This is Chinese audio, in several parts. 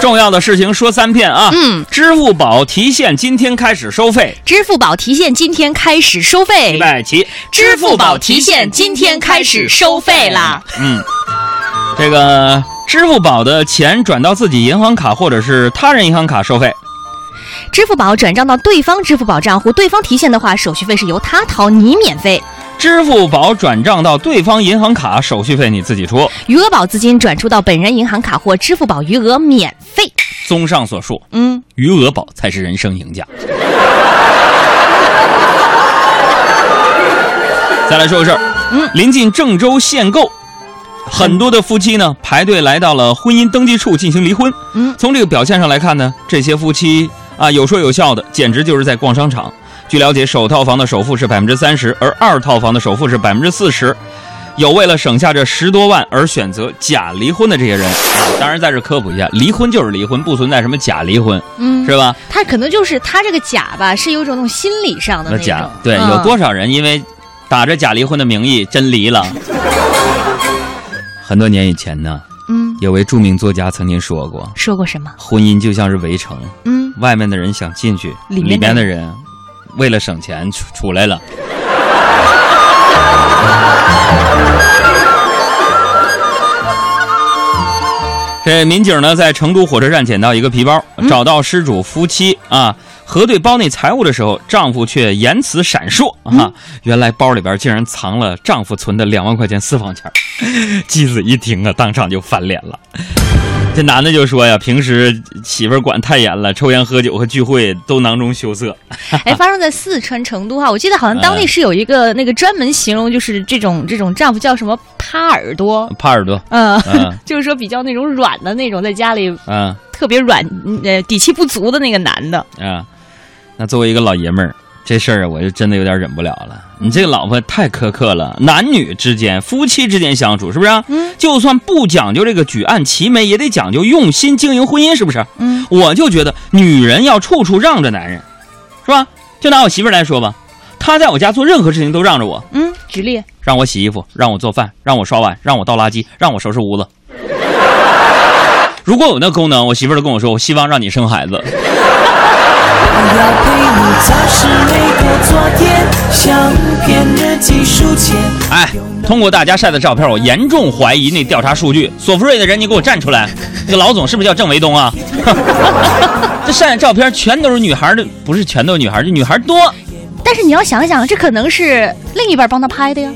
重要的事情说三遍啊！嗯，支付宝提现今天开始收费。支付宝提现今天开始收预费。备起，支付宝提现今天开始收费啦！嗯，这个支付宝的钱转到自己银行卡或者是他人银行卡收费。支付宝转账到对方支付宝账户，对方提现的话，手续费是由他掏，你免费。支付宝转账到对方银行卡，手续费你自己出。余额宝资金转出到本人银行卡或支付宝余额免费。综上所述，嗯，余额宝才是人生赢家。再来说个事儿，嗯，临近郑州限购，很多的夫妻呢排队来到了婚姻登记处进行离婚。嗯从这个表现上来看呢，这些夫妻啊有说有笑的，简直就是在逛商场。据了解，首套房的首付是百分之三十，而二套房的首付是百分之四十。有为了省下这十多万而选择假离婚的这些人啊，当然在这科普一下，离婚就是离婚，不存在什么假离婚，嗯是吧？他可能就是他这个假吧，是有一种那种心理上的那种。假对，嗯有多少人因为打着假离婚的名义真离了？很多年以前呢，嗯，有位著名作家曾经说过，说过什么？婚姻就像是围城，嗯，外面的人想进去，里面的人为了省钱出出来了。这民警呢，在成都火车站捡到一个皮包，找到失主夫妻啊，核对包内财物的时候，丈夫却言辞闪烁啊，原来包里边竟然藏了丈夫存的两万块钱私房钱。妻子一听啊，当场就翻脸了。这男的就说呀，平时媳妇儿管太严了，抽烟喝酒和聚会都囊中羞涩。哎，发生在四川成都哈，我记得好像当地是有一个那个专门形容就是这种这种丈夫叫什么趴耳朵，趴耳朵，嗯，嗯 就是说比较那种软的那种，在家里嗯特别软，嗯呃，底气不足的那个男的。啊，那作为一个老爷们儿，这事儿啊我就真的有点忍不了了。你这个老婆太苛刻了，男女之间、夫妻之间相处，是不是啊？嗯，就算不讲究这个举案齐眉，也得讲究用心经营婚姻，是不是？嗯，我就觉得女人要处处让着男人，是吧？就拿我媳妇儿来说吧，她在我家做任何事情都让着我，嗯，举例，让我洗衣服，让我做饭，让我刷碗，让我倒垃圾，让我收拾屋子。如果有那功能，我媳妇儿都跟我说，我希望让你生孩子。我要陪你擦拭每个昨天，相片日记书签。哎，通过大家晒的照片，我严重怀疑那调查数据。索福瑞的人，你给我站出来！这个老总是不是叫郑维东啊？这晒的照片全都是女孩的，不是全都是女孩，这女孩多。但是你要想想，这可能是另一半帮他拍的呀。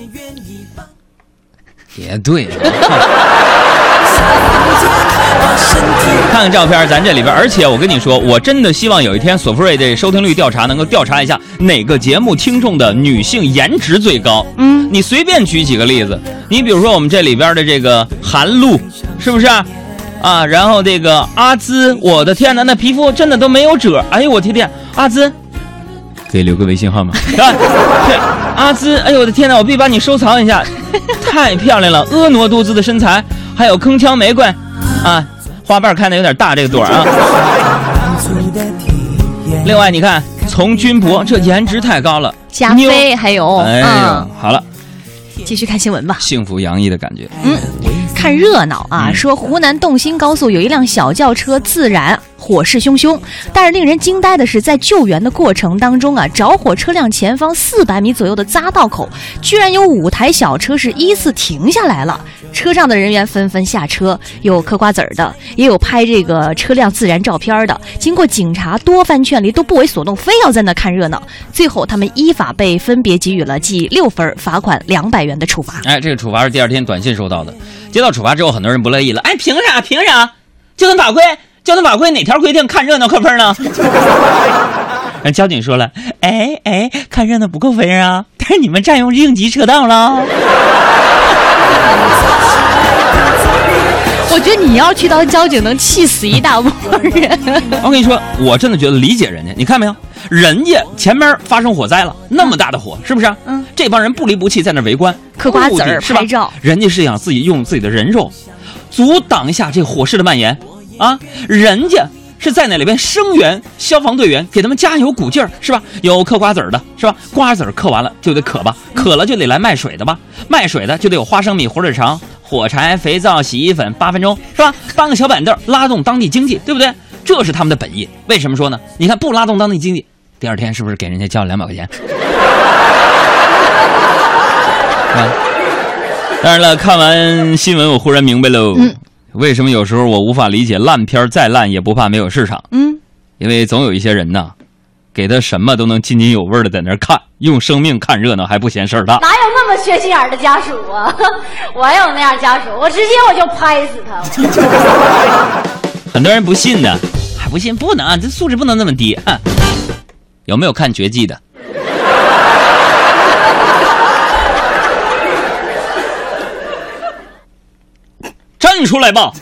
也对，看 看照片，咱这里边，而且我跟你说，我真的希望有一天索福瑞的收听率调查能够调查一下哪个节目听众的女性颜值最高。嗯，你随便举几个例子，你比如说我们这里边的这个韩露，是不是啊？啊，然后这个阿兹，我的天哪，那皮肤真的都没有褶，哎呦我天天，阿兹，可以留个微信号吗？啊，对，阿兹，哎呦我的天哪，我必须把你收藏一下，太漂亮了，婀娜多姿的身材，还有铿锵玫瑰，啊，花瓣开的有点大，这个朵儿啊。另外你看，从军博这颜值太高了，加妞菲还有，哎呦嗯，，好了，继续看新闻吧。幸福洋溢的感觉。嗯看热闹啊！嗯说湖南洞新高速有一辆小轿车自燃，火势汹汹。但是令人惊呆的是，在救援的过程当中啊，着火车辆前方四百米左右的匝道口，居然有五台小车是依次停下来了。车上的人员纷纷下车，有嗑瓜子儿的，也有拍这个车辆自燃照片的。经过警察多番劝离，都不为所动，非要在那看热闹。最后，他们依法被分别给予了记六分、罚款两百元的处罚。哎，这个处罚是第二天短信收到的。接到处罚之后，很多人不乐意了。哎，凭啥？凭啥？交通法规，交通法规哪条规定看热闹扣分呢？人 交警说了，哎哎，看热闹不扣分啊，但是你们占用应急车道了。我觉得你要去当交警，能气死一大波人。我跟你说，我真的觉得理解人家。你看没有，人家前面发生火灾了，那么大的火，是不是？嗯，这帮人不离不弃在那围观，嗑瓜子儿拍照人家是想自己用自己的人肉阻挡一下这火势的蔓延啊，人家。是在那里边声援消防队员，给他们加油鼓劲儿，是吧？有嗑瓜子儿的，是吧？瓜子儿嗑完了就得渴吧，渴了就得来卖水的吧，卖水的就得有花生米、火腿肠、火柴、肥皂、洗衣粉，八分钟是吧？搬个小板凳，拉动当地经济，对不对？这是他们的本意。为什么说呢？你看不拉动当地经济，第二天是不是给人家交了两百块钱？啊！当然了，看完新闻，我忽然明白喽，嗯为什么有时候我无法理解烂片儿再烂也不怕没有市场？嗯，因为总有一些人呐，给他什么都能津津有味的在那儿看，用生命看热闹还不嫌事儿大。哪有那么缺心眼儿的家属啊？我有那样家属，我直接我就拍死他。很多人不信呢，还不信，不能，这素质不能那么低。哼有没有看《绝技》的？站出来吧！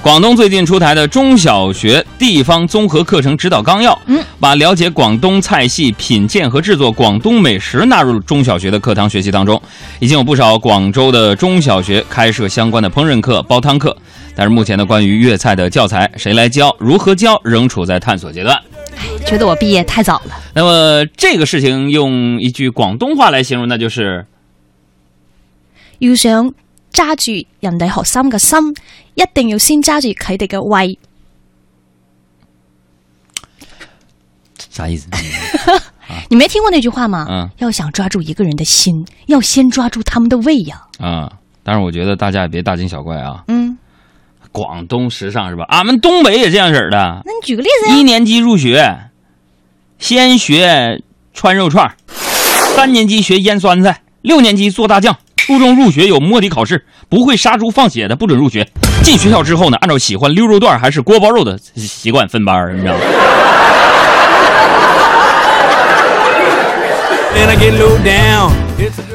广东最近出台的中小学地方综合课程指导纲要，嗯，把了解广东菜系、品鉴和制作广东美食纳入中小学的课堂学习当中。已经有不少广州的中小学开设相关的烹饪课、煲汤课，但是目前呢，关于粤菜的教材谁来教、如何教，仍处在探索阶段。觉得我毕业太早了。那么这个事情用一句广东话来形容，那就是要想揸住人哋学生嘅心，一定要先揸住佢哋嘅胃。啥意思？你没听过那句话吗？嗯要想抓住一个人的心，要先抓住他们的胃呀。啊、但是我觉得大家也别大惊小怪啊。嗯，广东时尚是吧？俺们东北也这样式儿的。那你举个例子呀。一年级入学，先学穿肉串三年级学腌酸菜，六年级做大酱。初中入学有摸底考试，不会杀猪放血的不准入学。进学校之后呢，按照喜欢溜肉段还是锅包肉的习惯分班，你知道吗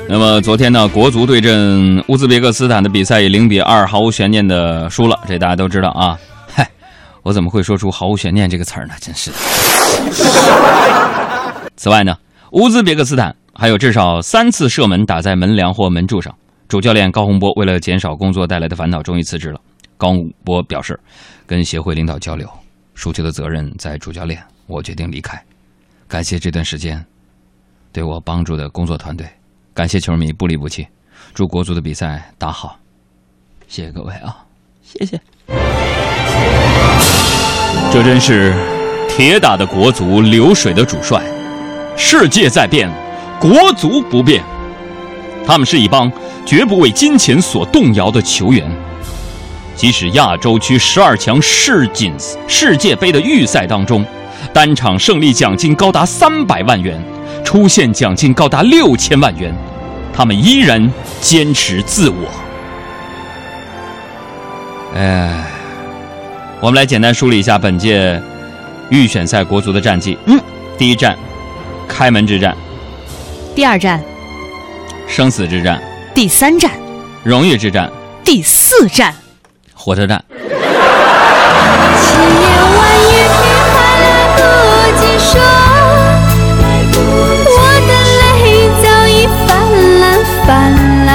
那么昨天呢，国足对阵乌兹别克斯坦的比赛以零比二毫无悬念的输了，这大家都知道啊。嗨，我怎么会说出“毫无悬念”这个词儿呢？真是的。此外呢，乌兹别克斯坦还有至少三次射门打在门梁或门柱上。主教练高洪波为了减少工作带来的烦恼，终于辞职了。高洪波表示，跟协会领导交流，输球的责任在主教练，我决定离开。感谢这段时间对我帮助的工作团队，感谢球迷不离不弃，祝国足的比赛打好，谢谢各位啊，谢谢。这真是铁打的国足，流水的主帅。世界在变，国足不变。他们是一帮绝不为金钱所动摇的球员。即使亚洲区十二强世锦世界杯的预赛当中，单场胜利奖金高达三百万元，出线奖金高达六千万元，他们依然坚持自我。哎，我们来简单梳理一下本届预选赛国足的战绩。嗯，第一站，开门之战，第二站、生死之战，第三站、荣誉之战，第四站。火车站。千言万语还来不及说，我的泪早已泛滥泛滥。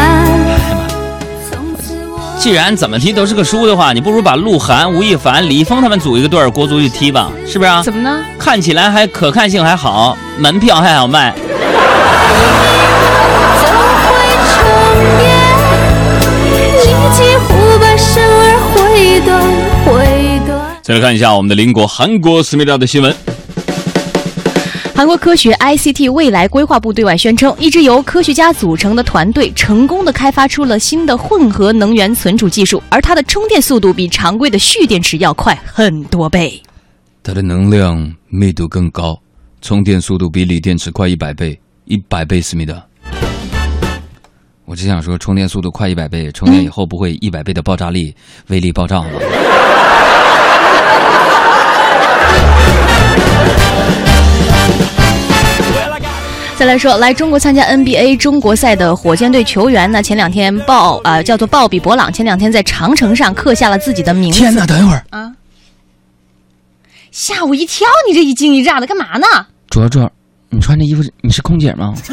既然怎么踢都是个输的话，你不如把鹿晗、吴亦凡、李易峰他们组一个队儿，国足去踢吧，是不是啊？怎么呢？看起来还可看性还好，门票还好卖。再来看一下我们的邻国韩国思密达的新闻。韩国科学 ICT 未来规划部对外宣称，一支由科学家组成的团队成功的开发出了新的混合能源存储技术，而它的充电速度比常规的蓄电池要快很多倍。它的能量密度更高，充电速度比锂电池快一百倍，一百倍思密达。我只想说，充电速度快一百倍，充电以后不会一百倍的爆炸力，威力爆炸吗？再来说，来中国参加 NBA 中国赛的火箭队球员呢，前两天鲍呃、叫做鲍比博朗，前两天在长城上刻下了自己的名字天哪！等一会儿，啊，吓我一跳！你这一惊一乍的干嘛呢？卓卓，你穿这衣服是你是空姐吗？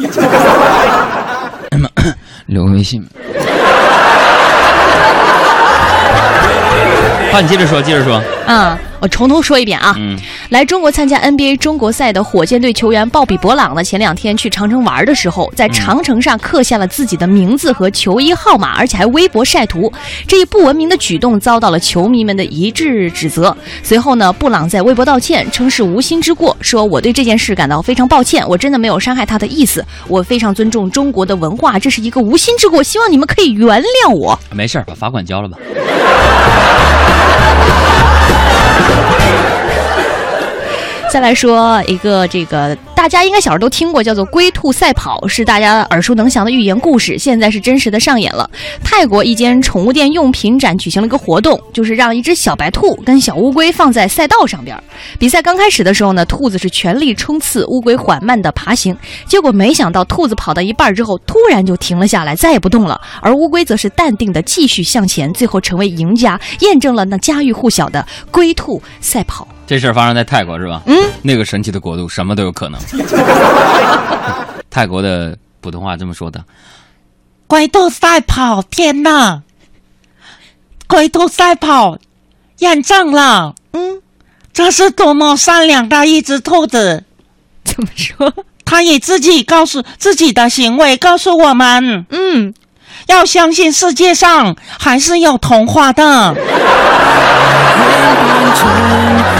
留个微信。好，你接着说，接着说。啊，我重头说一遍啊。嗯，来中国参加 NBA 中国赛的火箭队球员鲍比·博朗呢，前两天去长城玩的时候，在长城上刻下了自己的名字和球衣号码，而且还微博晒图。这一不文明的举动遭到了球迷们的一致指责。随后呢，布朗在微博道歉，称是无心之过，说我对这件事感到非常抱歉，我真的没有伤害他的意思，我非常尊重中国的文化，这是一个无心之过，希望你们可以原谅我。没事儿，把罚款交了吧。再来说一个这个大家应该小时候都听过，叫做“龟兔赛跑”，是大家耳熟能详的寓言故事，现在是真实的上演了。泰国一间宠物店用品展举行了一个活动，就是让一只小白兔跟小乌龟放在赛道上边。比赛刚开始的时候呢，兔子是全力冲刺，乌龟缓慢的爬行。结果没想到，兔子跑到一半之后，突然就停了下来，再也不动了，而乌龟则是淡定的继续向前，最后成为赢家，验证了那家喻户晓的龟兔赛跑。这事儿发生在泰国是吧？嗯，那个神奇的国度，什么都有可能。泰国的普通话这么说的：龟兔赛跑，天呐！龟兔赛跑，验证了，嗯，这是多么善良的一只兔子。怎么说？他以自己告诉自己的行为告诉我们，嗯，要相信世界上还是有童话的。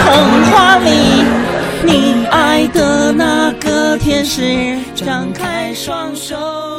童话里，你爱的那个天使，张开双手。